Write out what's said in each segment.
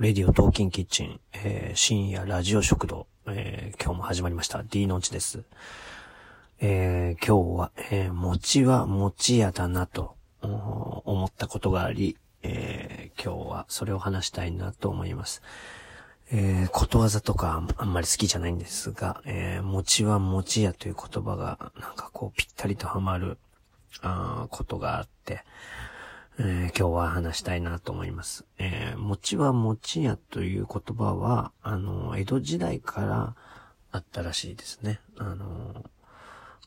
レディオトーキンキッチン、えー、深夜ラジオ食堂、えー、今日も始まりました。D のうちです。えー、今日は、えー、餅は餅屋だなと、思ったことがあり、えー、今日はそれを話したいなと思います。えー、ことわざとかあんまり好きじゃないんですが、えー、餅は餅屋という言葉がなんかこうぴったりとはまる、あことがあって、えー、今日は話したいなと思います。えー、餅は餅屋という言葉は、あの、江戸時代からあったらしいですね。あの、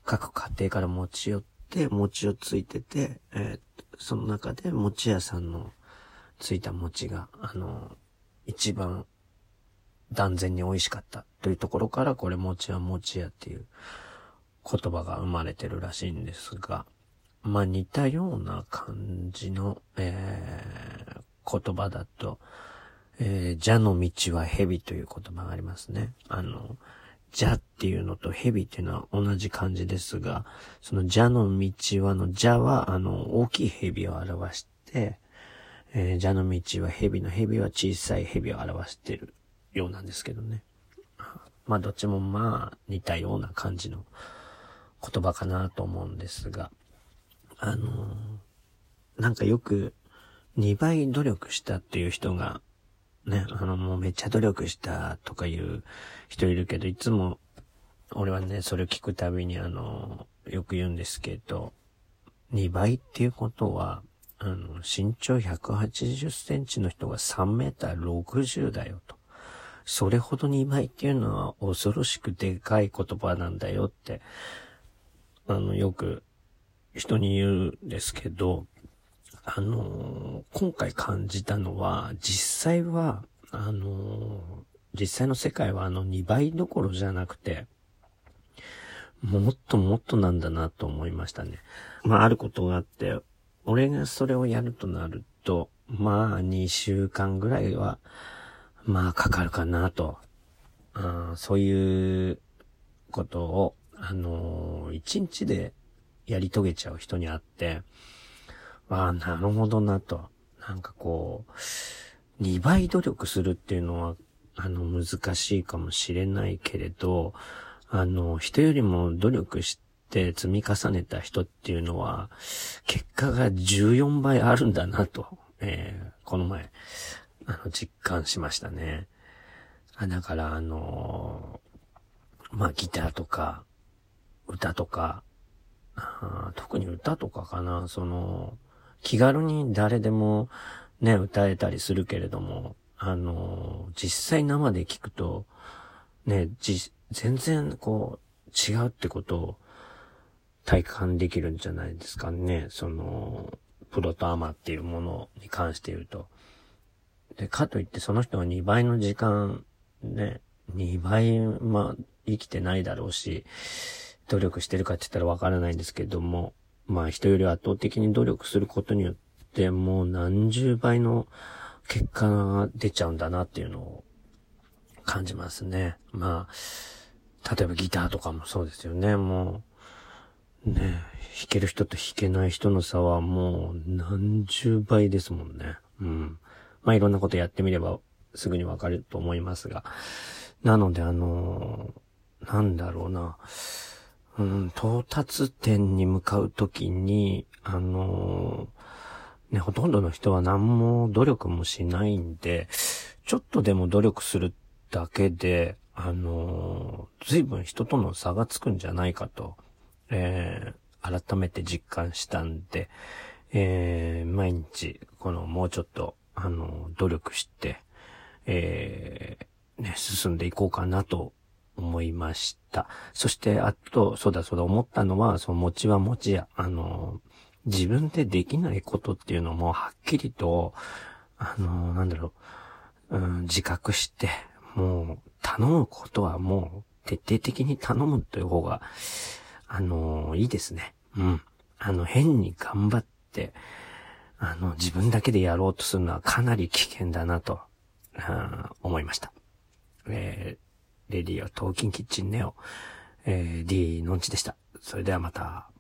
各家庭から持ち寄って、餅をついてて、えー、その中で餅屋さんのついた餅が、あの、一番断然に美味しかったというところから、これ餅は餅屋っていう言葉が生まれてるらしいんですが、まあ似たような感じの、えー、言葉だと、えー、蛇の道は蛇という言葉がありますね。あの、蛇っていうのと蛇っていうのは同じ漢字ですが、その蛇の道はの蛇は、あの、大きい蛇を表して、えー、蛇の道は蛇の蛇は小さい蛇を表してるようなんですけどね。まあ、どっちもまあ、似たような感じの言葉かなと思うんですが、あの、なんかよく2倍努力したっていう人が、ね、あの、もうめっちゃ努力したとかいう人いるけど、いつも、俺はね、それを聞くたびにあの、よく言うんですけど、2倍っていうことは、あの、身長180センチの人が3メーター60だよと。それほど2倍っていうのは恐ろしくでかい言葉なんだよって、あの、よく人に言うんですけど、あの今回感じたのは、実際は、あの実際の世界はあの2倍どころじゃなくて、もっともっとなんだなと思いましたね。まあ、あることがあって、俺がそれをやるとなると、まあ、2週間ぐらいは、まあ、かかるかなと。あそういうことを、あのー、1日でやり遂げちゃう人に会って、ああ、なるほどなと。なんかこう、2倍努力するっていうのは、あの、難しいかもしれないけれど、あの、人よりも努力して積み重ねた人っていうのは、結果が14倍あるんだなと、えー、この前、あの、実感しましたね。あだから、あのー、まあ、ギターとか、歌とか、特に歌とかかな、その、気軽に誰でもね、歌えたりするけれども、あの、実際生で聞くと、ね、じ、全然こう、違うってことを体感できるんじゃないですかね。その、プロとアマっていうものに関して言うと。で、かといってその人は2倍の時間、ね、2倍、まあ、生きてないだろうし、努力してるかって言ったらわからないんですけども、まあ人より圧倒的に努力することによって、もう何十倍の結果が出ちゃうんだなっていうのを感じますね。まあ、例えばギターとかもそうですよね。もう、ね、弾ける人と弾けない人の差はもう何十倍ですもんね。うん。まあいろんなことやってみればすぐにわかると思いますが。なのであのー、なんだろうな。うん、到達点に向かうときに、あのー、ね、ほとんどの人は何も努力もしないんで、ちょっとでも努力するだけで、あのー、随分人との差がつくんじゃないかと、えー、改めて実感したんで、えー、毎日、このもうちょっと、あの努力して、えー、ね、進んでいこうかなと思いました。そして、あと、そうだそうだ思ったのは、その餅は餅や、あの、自分でできないことっていうのもはっきりと、あの、なんだろう、うん、自覚して、もう、頼むことはもう、徹底的に頼むという方が、あの、いいですね。うん。あの、変に頑張って、あの、自分だけでやろうとするのはかなり危険だなと、うん思いました。えーレディオトーキンキッチンネオ、えー、D のんちでした。それではまた。